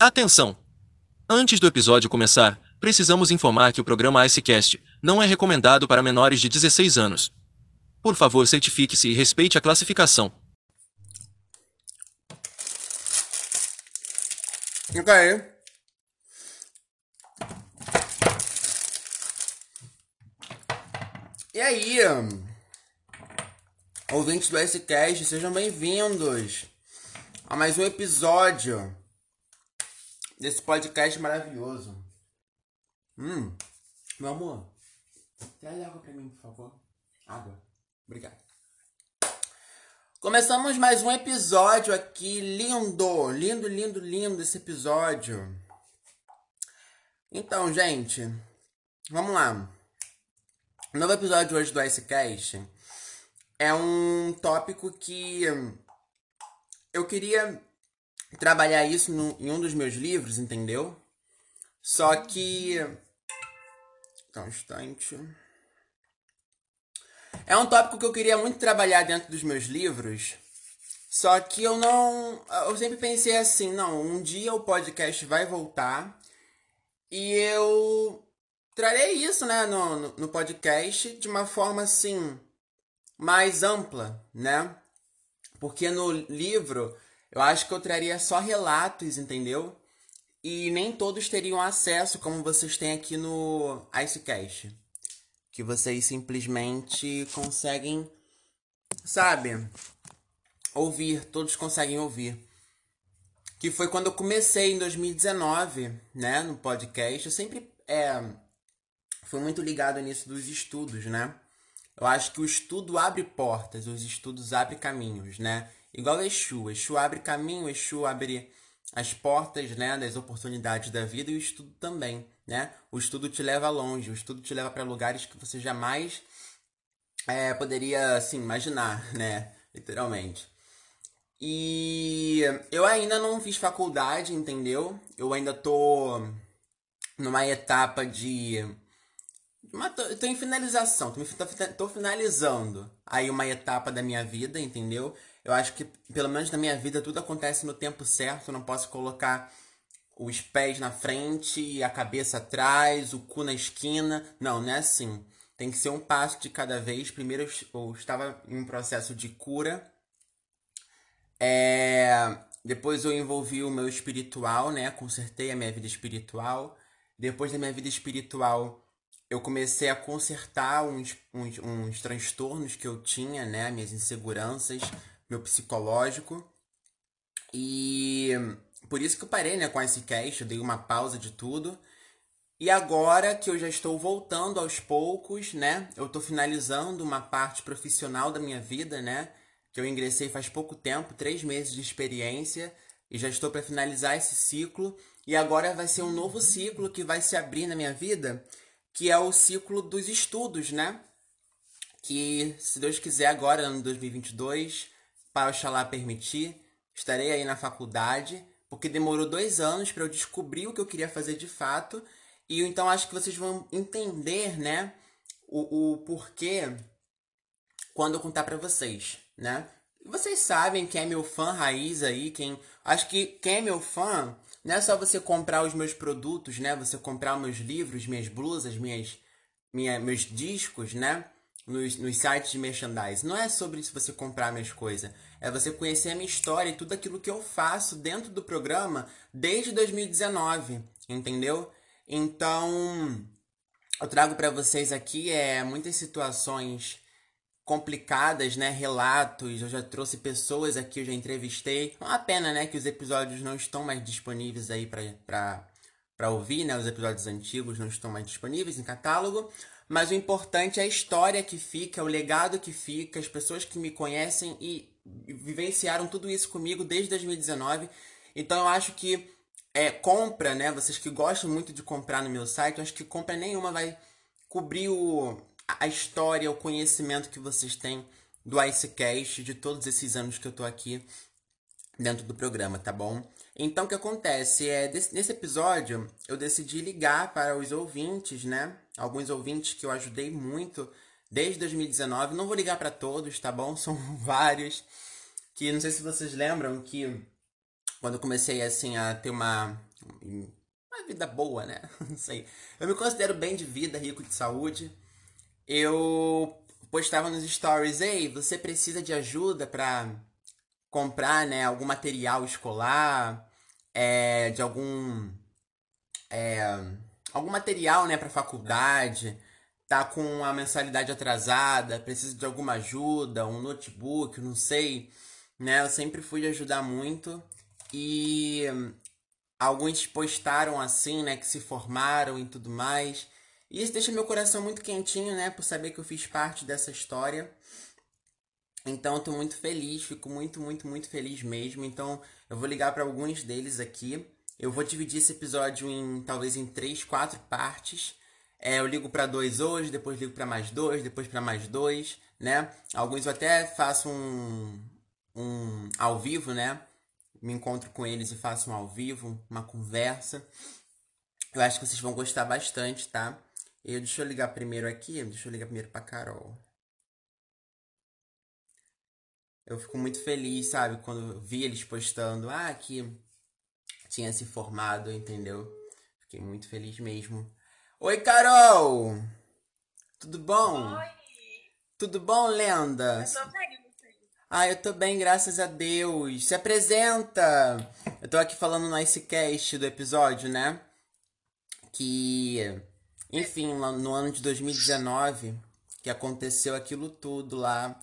Atenção! Antes do episódio começar, precisamos informar que o programa Icecast não é recomendado para menores de 16 anos. Por favor, certifique-se e respeite a classificação. Ok. E aí, ouvintes do S-Cast, sejam bem-vindos a mais um episódio desse podcast maravilhoso. Hum, meu amor, traz água pra mim, por favor. Água. Obrigado. Começamos mais um episódio aqui, lindo, lindo, lindo, lindo esse episódio. Então, gente, vamos lá. O novo episódio hoje do Icecast é um tópico que eu queria trabalhar isso no, em um dos meus livros, entendeu? Só que. Tá um instante. É um tópico que eu queria muito trabalhar dentro dos meus livros. Só que eu não. Eu sempre pensei assim: não, um dia o podcast vai voltar e eu trarei isso, né, no, no, no podcast de uma forma assim mais ampla, né? Porque no livro eu acho que eu traria só relatos, entendeu? E nem todos teriam acesso como vocês têm aqui no Icecast. Que vocês simplesmente conseguem, sabe, ouvir, todos conseguem ouvir. Que foi quando eu comecei em 2019, né, no podcast. Eu sempre é, foi muito ligado nisso dos estudos, né? Eu acho que o estudo abre portas, os estudos abrem caminhos, né? Igual Exu. Exu abre caminho, Exu abre as portas, né, das oportunidades da vida e o estudo também, né? O estudo te leva longe, o estudo te leva para lugares que você jamais é, poderia, assim, imaginar, né? Literalmente. E eu ainda não fiz faculdade, entendeu? Eu ainda tô numa etapa de mas tô, tô em finalização, tô, tô, finalizando aí uma etapa da minha vida, entendeu? Eu acho que, pelo menos na minha vida, tudo acontece no tempo certo. Eu não posso colocar os pés na frente, a cabeça atrás, o cu na esquina. Não, não é assim. Tem que ser um passo de cada vez. Primeiro eu estava em um processo de cura. É... Depois eu envolvi o meu espiritual, né? Consertei a minha vida espiritual. Depois da minha vida espiritual, eu comecei a consertar uns, uns, uns transtornos que eu tinha, né? Minhas inseguranças, meu psicológico. E por isso que eu parei, né, com esse cast, eu dei uma pausa de tudo. E agora que eu já estou voltando aos poucos, né? Eu estou finalizando uma parte profissional da minha vida, né? Que eu ingressei faz pouco tempo, três meses de experiência, e já estou para finalizar esse ciclo. E agora vai ser um novo ciclo que vai se abrir na minha vida, que é o ciclo dos estudos, né? Que, se Deus quiser, agora, ano 2022, para Oxalá permitir, estarei aí na faculdade, porque demorou dois anos para eu descobrir o que eu queria fazer de fato. E então acho que vocês vão entender, né? O, o porquê quando eu contar para vocês, né? Vocês sabem quem é meu fã raiz aí, quem. Acho que quem é meu fã não é só você comprar os meus produtos, né? Você comprar meus livros, minhas blusas, minhas, minha, meus discos, né? Nos, nos sites de merchandise. Não é sobre se você comprar minhas coisas. É você conhecer a minha história e tudo aquilo que eu faço dentro do programa desde 2019. Entendeu? Então, eu trago para vocês aqui é, muitas situações complicadas, né? Relatos, eu já trouxe pessoas aqui, eu já entrevistei. É uma pena, né, que os episódios não estão mais disponíveis aí para ouvir, né? Os episódios antigos não estão mais disponíveis em catálogo, mas o importante é a história que fica, o legado que fica, as pessoas que me conhecem e vivenciaram tudo isso comigo desde 2019. Então eu acho que é compra, né? Vocês que gostam muito de comprar no meu site, eu acho que compra nenhuma vai cobrir o a história, o conhecimento que vocês têm do Icecast, de todos esses anos que eu tô aqui dentro do programa, tá bom? Então o que acontece é, desse, nesse episódio, eu decidi ligar para os ouvintes, né? Alguns ouvintes que eu ajudei muito desde 2019. Não vou ligar para todos, tá bom? São vários. Que não sei se vocês lembram que quando eu comecei assim a ter uma uma vida boa, né? Não sei. Eu me considero bem de vida, rico de saúde. Eu postava nos stories, ei, você precisa de ajuda para comprar, né, algum material escolar, é, de algum é, algum material, né, para faculdade, tá com a mensalidade atrasada, precisa de alguma ajuda, um notebook, não sei, né? Eu sempre fui ajudar muito e alguns postaram assim, né, que se formaram e tudo mais. E isso deixa meu coração muito quentinho, né, por saber que eu fiz parte dessa história. Então eu tô muito feliz, fico muito, muito, muito feliz mesmo. Então eu vou ligar para alguns deles aqui. Eu vou dividir esse episódio em talvez em três, quatro partes. É, eu ligo para dois hoje, depois ligo para mais dois, depois para mais dois, né? Alguns eu até faço um, um ao vivo, né? Me encontro com eles e faço um ao vivo, uma conversa. Eu acho que vocês vão gostar bastante, tá? Eu, deixa eu ligar primeiro aqui, deixa eu ligar primeiro pra Carol. Eu fico muito feliz, sabe, quando vi eles postando, ah, que tinha se formado, entendeu? Fiquei muito feliz mesmo. Oi, Carol! Tudo bom? Oi! Tudo bom, Lenda? Eu tô bem, você? Ah, eu tô bem, graças a Deus. Se apresenta! Eu tô aqui falando no Icecast do episódio, né? Que, enfim, no ano de 2019, que aconteceu aquilo tudo lá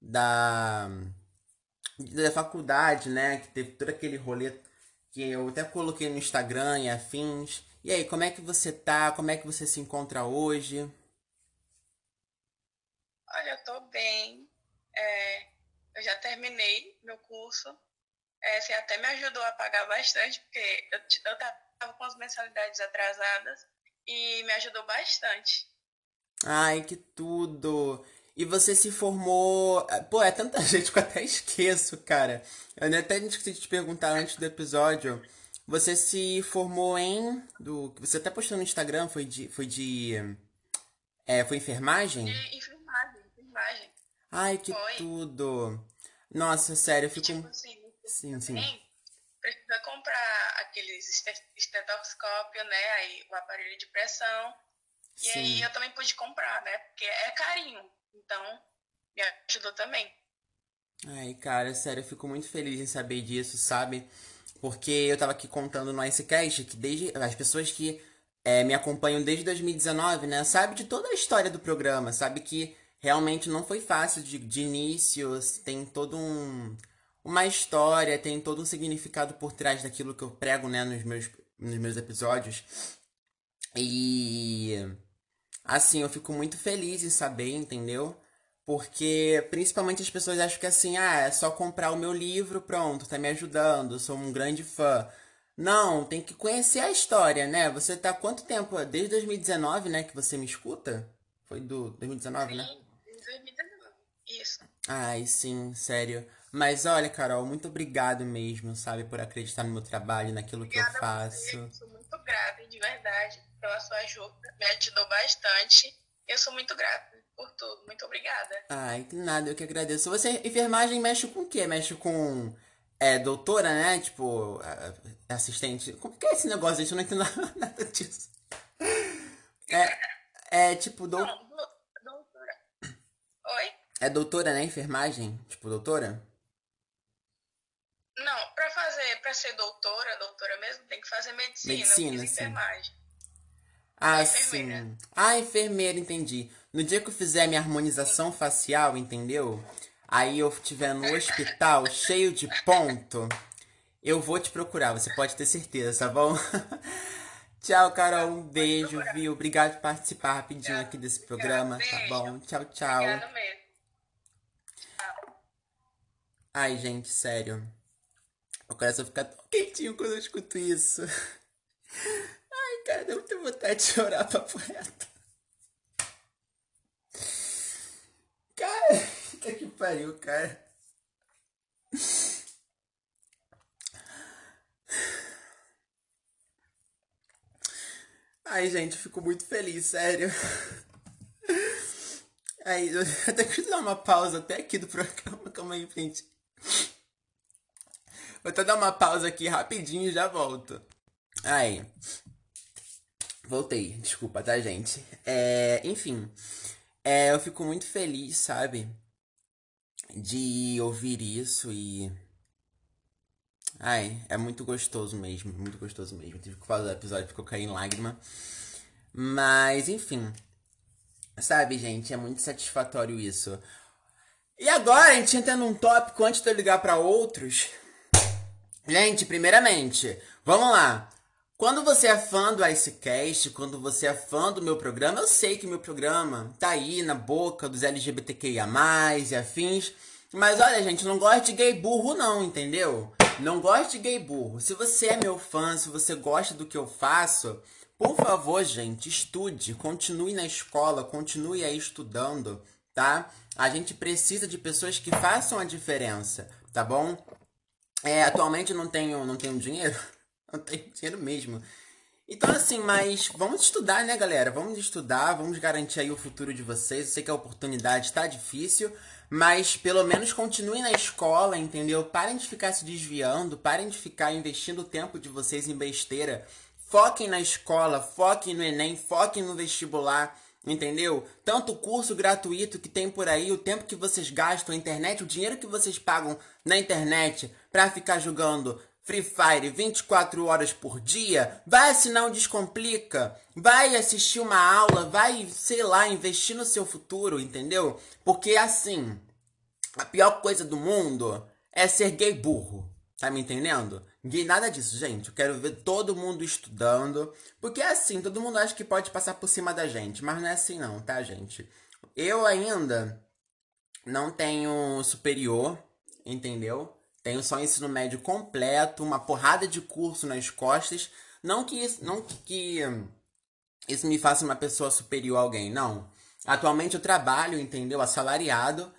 da, da faculdade, né? Que teve todo aquele rolê que eu até coloquei no Instagram e afins. E aí, como é que você tá? Como é que você se encontra hoje? Olha, eu tô bem. É, eu já terminei meu curso. É, você até me ajudou a pagar bastante, porque eu, eu tava com as mensalidades atrasadas e me ajudou bastante. Ai, que tudo! E você se formou. Pô, é tanta gente que eu até esqueço, cara. Eu até esqueci de te perguntar antes do episódio. Você se formou em. Do... Você até postou no Instagram, foi de. Foi de. É, foi enfermagem? E enfermagem, enfermagem. Ai, que Foi. tudo! Nossa, sério, eu fico. tipo assim, Sim, sim. Precisa comprar aqueles este- estetoscópio, né? Aí o aparelho de pressão. E aí Sim. eu também pude comprar, né? Porque é carinho. Então, me ajudou também. Ai, cara, sério, eu fico muito feliz em saber disso, sabe? Porque eu tava aqui contando no Icecast que desde as pessoas que é, me acompanham desde 2019, né, sabe de toda a história do programa, sabe que realmente não foi fácil de, de início, tem todo um uma história, tem todo um significado por trás daquilo que eu prego, né, nos meus nos meus episódios. E assim, eu fico muito feliz em saber, entendeu? Porque principalmente as pessoas acham que assim, ah, é só comprar o meu livro, pronto, tá me ajudando, sou um grande fã. Não, tem que conhecer a história, né? Você tá há quanto tempo? Desde 2019, né, que você me escuta? Foi do 2019, né? Sim, em 2019. Isso. Ai, sim, sério. Mas olha, Carol, muito obrigado mesmo, sabe, por acreditar no meu trabalho, naquilo que eu Obrigada a você. faço. Eu sou muito grata, de verdade, pela sua ajuda. Me ajudou bastante. Eu sou muito grata por tudo. Muito obrigada. Ai, que nada, eu que agradeço. Você, enfermagem, mexe com o quê? Mexe com, é, doutora, né? Tipo, assistente. Como que é esse negócio, gente? Eu não entendo nada disso. É, é tipo, Não, doutora. Oi? é doutora, né? Enfermagem? Tipo, doutora? Não, pra fazer, pra ser doutora, doutora mesmo, tem que fazer medicina. Medicina, sim. enfermagem. Ah, enfermeira. sim. Ah, enfermeira, entendi. No dia que eu fizer minha harmonização facial, entendeu? Aí eu estiver no hospital cheio de ponto, eu vou te procurar, você pode ter certeza, tá bom? Tchau, Carol. Um beijo, viu? Obrigado por participar rapidinho aqui desse programa, tá beijo. bom? Tchau, tchau. Obrigada mesmo. Ai, gente, sério. Coração fica tão quentinho quando eu escuto isso. Ai, cara, deu muita vontade de chorar papo reto. Cara, puta que pariu, cara. Ai, gente, fico muito feliz, sério. Aí, eu até quis dar uma pausa até aqui do programa. Calma aí, gente. Vou até dar uma pausa aqui rapidinho e já volto. Ai. Voltei, desculpa, tá, gente? É, enfim, é, eu fico muito feliz, sabe? De ouvir isso e. Ai, é muito gostoso mesmo, muito gostoso mesmo. Tive que fazer o episódio porque eu caí em lágrima. Mas, enfim. Sabe, gente, é muito satisfatório isso. E agora a gente entra num tópico antes de eu ligar para outros. Gente, primeiramente, vamos lá. Quando você é fã do Icecast, quando você é fã do meu programa, eu sei que meu programa tá aí na boca dos LGBTQIA+, e afins. Mas olha, gente, não gosto de gay burro não, entendeu? Não gosto de gay burro. Se você é meu fã, se você gosta do que eu faço, por favor, gente, estude, continue na escola, continue aí estudando, tá? A gente precisa de pessoas que façam a diferença, tá bom? É, atualmente eu não tenho, não tenho dinheiro, não tenho dinheiro mesmo. Então, assim, mas vamos estudar, né, galera? Vamos estudar, vamos garantir aí o futuro de vocês. Eu sei que a oportunidade está difícil, mas pelo menos continuem na escola, entendeu? Parem de ficar se desviando, parem de ficar investindo o tempo de vocês em besteira Foquem na escola, foquem no Enem, foquem no vestibular, entendeu? Tanto curso gratuito que tem por aí, o tempo que vocês gastam na internet, o dinheiro que vocês pagam na internet para ficar jogando Free Fire 24 horas por dia, vai assinar um Descomplica, vai assistir uma aula, vai, sei lá, investir no seu futuro, entendeu? Porque assim, a pior coisa do mundo é ser gay burro, tá me entendendo? Gay, nada disso, gente. Eu quero ver todo mundo estudando. Porque é assim, todo mundo acha que pode passar por cima da gente. Mas não é assim não, tá, gente? Eu ainda não tenho superior, entendeu? Tenho só ensino médio completo, uma porrada de curso nas costas. Não que isso, não que isso me faça uma pessoa superior a alguém, não. Atualmente eu trabalho, entendeu? Assalariado.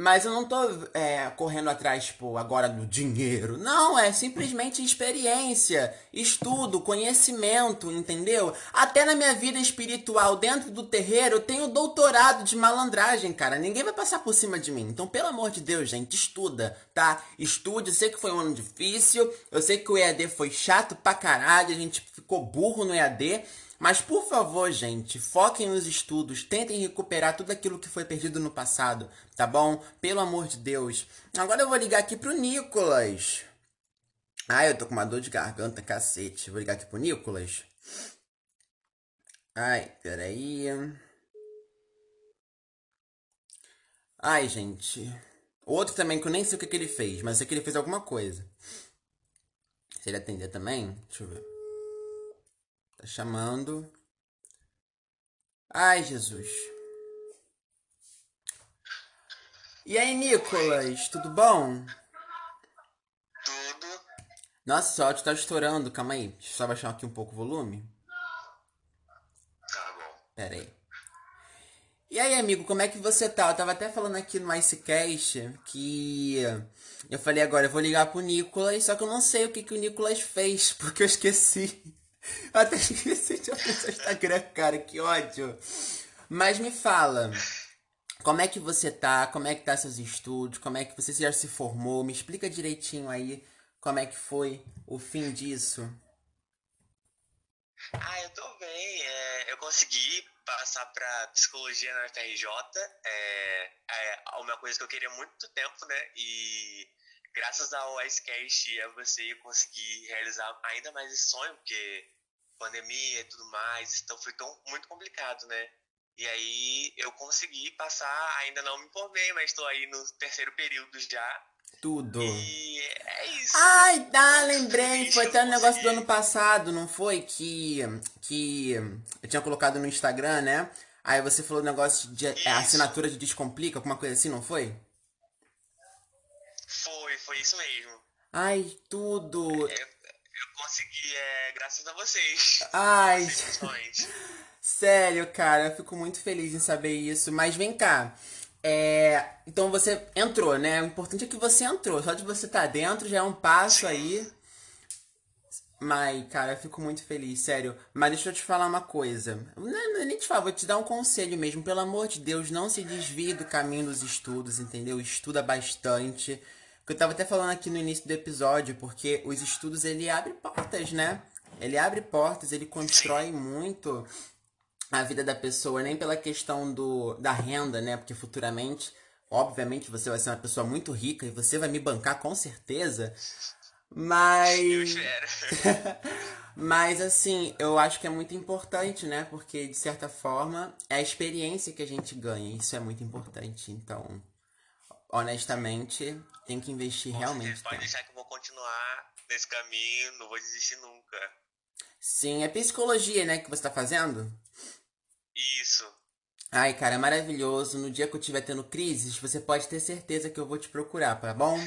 Mas eu não tô é, correndo atrás, tipo, agora do dinheiro. Não, é simplesmente experiência, estudo, conhecimento, entendeu? Até na minha vida espiritual, dentro do terreiro, eu tenho doutorado de malandragem, cara. Ninguém vai passar por cima de mim. Então, pelo amor de Deus, gente, estuda, tá? Estude. Eu sei que foi um ano difícil. Eu sei que o EAD foi chato pra caralho. A gente ficou burro no EAD. Mas por favor, gente, foquem nos estudos, tentem recuperar tudo aquilo que foi perdido no passado, tá bom? Pelo amor de Deus. Agora eu vou ligar aqui pro Nicolas. Ai, eu tô com uma dor de garganta, cacete. Vou ligar aqui pro Nicolas. Ai, peraí. Ai, gente. Outro também que eu nem sei o que, que ele fez, mas sei que ele fez alguma coisa. Se ele atender também, deixa eu ver. Tá chamando. Ai, Jesus. E aí, Nicolas, tudo bom? Tudo. Nossa, seu áudio tá estourando. Calma aí. Deixa eu só baixar aqui um pouco o volume. Tá bom. Pera aí. E aí, amigo, como é que você tá? Eu tava até falando aqui no Icecast que eu falei agora, eu vou ligar pro Nicolas, só que eu não sei o que, que o Nicolas fez, porque eu esqueci. Eu até esqueci de abrir seu Instagram, cara, que ódio. Mas me fala, como é que você tá? Como é que tá seus estudos? Como é que você já se formou? Me explica direitinho aí como é que foi o fim disso. Ah, eu tô bem. É, eu consegui passar pra psicologia na FRJ. É, é uma coisa que eu queria muito tempo, né? E graças ao Icecast e a você eu consegui realizar ainda mais esse sonho, porque pandemia e tudo mais, então foi tão, muito complicado, né? E aí eu consegui passar, ainda não me formei, mas estou aí no terceiro período já. Tudo. E é isso. Ai, tá, lembrei. Foi até um negócio do ano passado, não foi? Que, que eu tinha colocado no Instagram, né? Aí você falou negócio de é, assinatura de Descomplica, alguma coisa assim, não foi? Foi, foi isso mesmo. Ai, tudo. É, consegui, é, graças a vocês. Ai. Sério, cara, eu fico muito feliz em saber isso. Mas vem cá. É, então você entrou, né? O importante é que você entrou. Só de você estar tá dentro já é um passo aí. Mas, cara, eu fico muito feliz, sério. Mas deixa eu te falar uma coisa. Não, não, nem te falo, vou te dar um conselho mesmo. Pelo amor de Deus, não se desvie do caminho dos estudos, entendeu? Estuda bastante. Que eu tava até falando aqui no início do episódio, porque os estudos ele abre portas, né? Ele abre portas, ele constrói muito a vida da pessoa, nem pela questão do, da renda, né? Porque futuramente, obviamente, você vai ser uma pessoa muito rica e você vai me bancar com certeza. Mas. Mas assim, eu acho que é muito importante, né? Porque de certa forma é a experiência que a gente ganha. Isso é muito importante. Então, honestamente, tem que investir realmente. Pode tempo. deixar que eu vou continuar nesse caminho, não vou desistir nunca. Sim, é psicologia, né, que você tá fazendo? Isso. Ai, cara, é maravilhoso. No dia que eu estiver tendo crises, você pode ter certeza que eu vou te procurar, tá bom?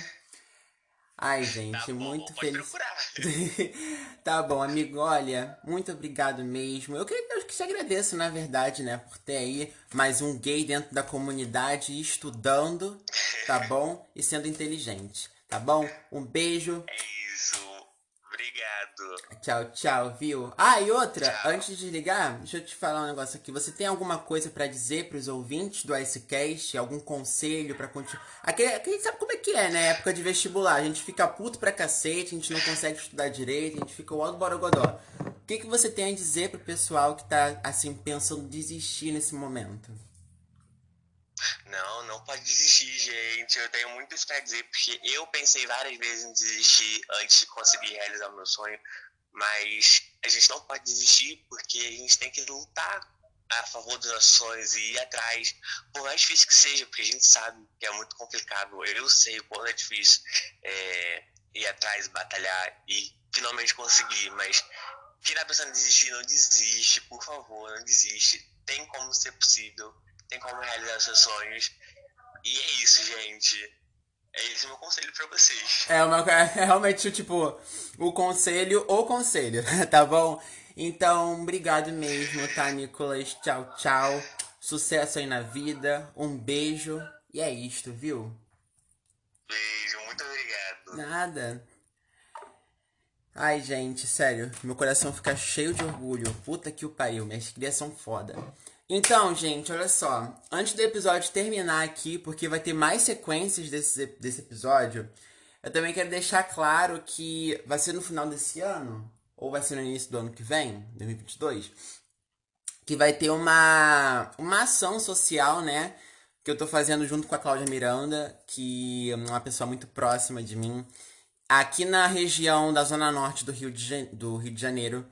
Ai, gente, Tá bom, muito feliz. procurar. tá bom, amigo, olha, muito obrigado mesmo. Eu que, eu que te agradeço, na verdade, né, por ter aí mais um gay dentro da comunidade estudando, tá bom? E sendo inteligente, tá bom? Um beijo. É isso. Obrigado. Tchau, tchau, viu? Ah, e outra, Tchau. antes de desligar, deixa eu te falar um negócio aqui. Você tem alguma coisa pra dizer pros ouvintes do Icecast? Algum conselho pra continuar? Aqui, aqui a gente sabe como é que é, né? Época de vestibular. A gente fica puto pra cacete, a gente não consegue estudar direito, a gente fica o alto borogodó. O que, que você tem a dizer pro pessoal que tá, assim, pensando em desistir nesse momento? Não, não pode desistir, gente. Eu tenho muito isso pra dizer, porque eu pensei várias vezes em desistir antes de conseguir realizar o meu sonho. Mas a gente não pode desistir porque a gente tem que lutar a favor dos sonhos e ir atrás. Por mais difícil que seja, porque a gente sabe que é muito complicado. Eu sei o quanto é difícil é, ir atrás, batalhar e finalmente conseguir. Mas quem tá pensando em desistir, não desiste, por favor, não desiste. Tem como ser possível, tem como realizar seus sonhos. E é isso, gente. É esse o meu conselho pra vocês. É, uma, é realmente, tipo, o conselho ou conselho, tá bom? Então, obrigado mesmo, tá, Nicolas? Tchau, tchau. Sucesso aí na vida. Um beijo. E é isto, viu? Beijo, muito obrigado. Nada. Ai, gente, sério, meu coração fica cheio de orgulho. Puta que o pariu, minhas crias são foda. Então, gente, olha só. Antes do episódio terminar aqui, porque vai ter mais sequências desse, desse episódio, eu também quero deixar claro que vai ser no final desse ano, ou vai ser no início do ano que vem, 2022, que vai ter uma, uma ação social, né? Que eu tô fazendo junto com a Cláudia Miranda, que é uma pessoa muito próxima de mim, aqui na região da Zona Norte do Rio de, do Rio de Janeiro,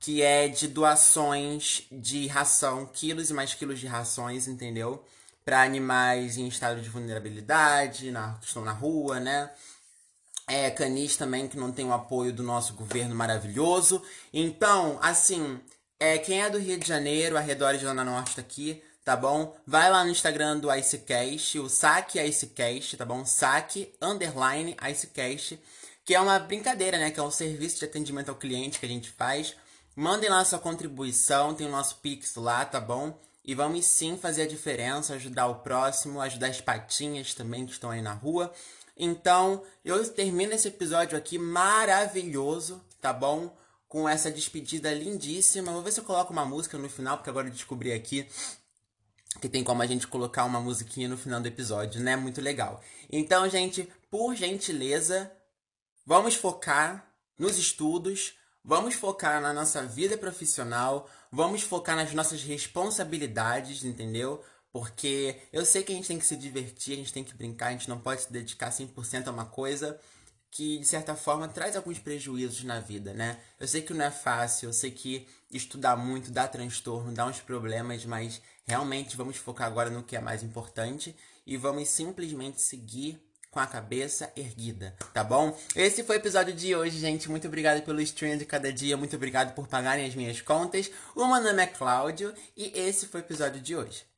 que é de doações de ração, quilos e mais quilos de rações, entendeu? Para animais em estado de vulnerabilidade, na, que estão na rua, né? É, canis também, que não tem o apoio do nosso governo maravilhoso. Então, assim, é, quem é do Rio de Janeiro, arredores de Zona Norte aqui, tá bom? Vai lá no Instagram do Icecast, o Saque Icecast, tá bom? Saque, underline, Icecast, que é uma brincadeira, né? Que é um serviço de atendimento ao cliente que a gente faz. Mandem lá sua contribuição, tem o nosso Pix lá, tá bom? E vamos sim fazer a diferença, ajudar o próximo, ajudar as patinhas também que estão aí na rua. Então, eu termino esse episódio aqui maravilhoso, tá bom? Com essa despedida lindíssima. Vou ver se eu coloco uma música no final, porque agora eu descobri aqui que tem como a gente colocar uma musiquinha no final do episódio, né? Muito legal. Então, gente, por gentileza, vamos focar nos estudos, vamos focar na nossa vida profissional, vamos focar nas nossas responsabilidades, entendeu? Porque eu sei que a gente tem que se divertir, a gente tem que brincar, a gente não pode se dedicar 100% a uma coisa que, de certa forma, traz alguns prejuízos na vida, né? Eu sei que não é fácil, eu sei que estudar muito dá transtorno, dá uns problemas, mas realmente vamos focar agora no que é mais importante e vamos simplesmente seguir com a cabeça erguida, tá bom? Esse foi o episódio de hoje, gente. Muito obrigado pelo stream de cada dia, muito obrigado por pagarem as minhas contas. O meu nome é Cláudio e esse foi o episódio de hoje.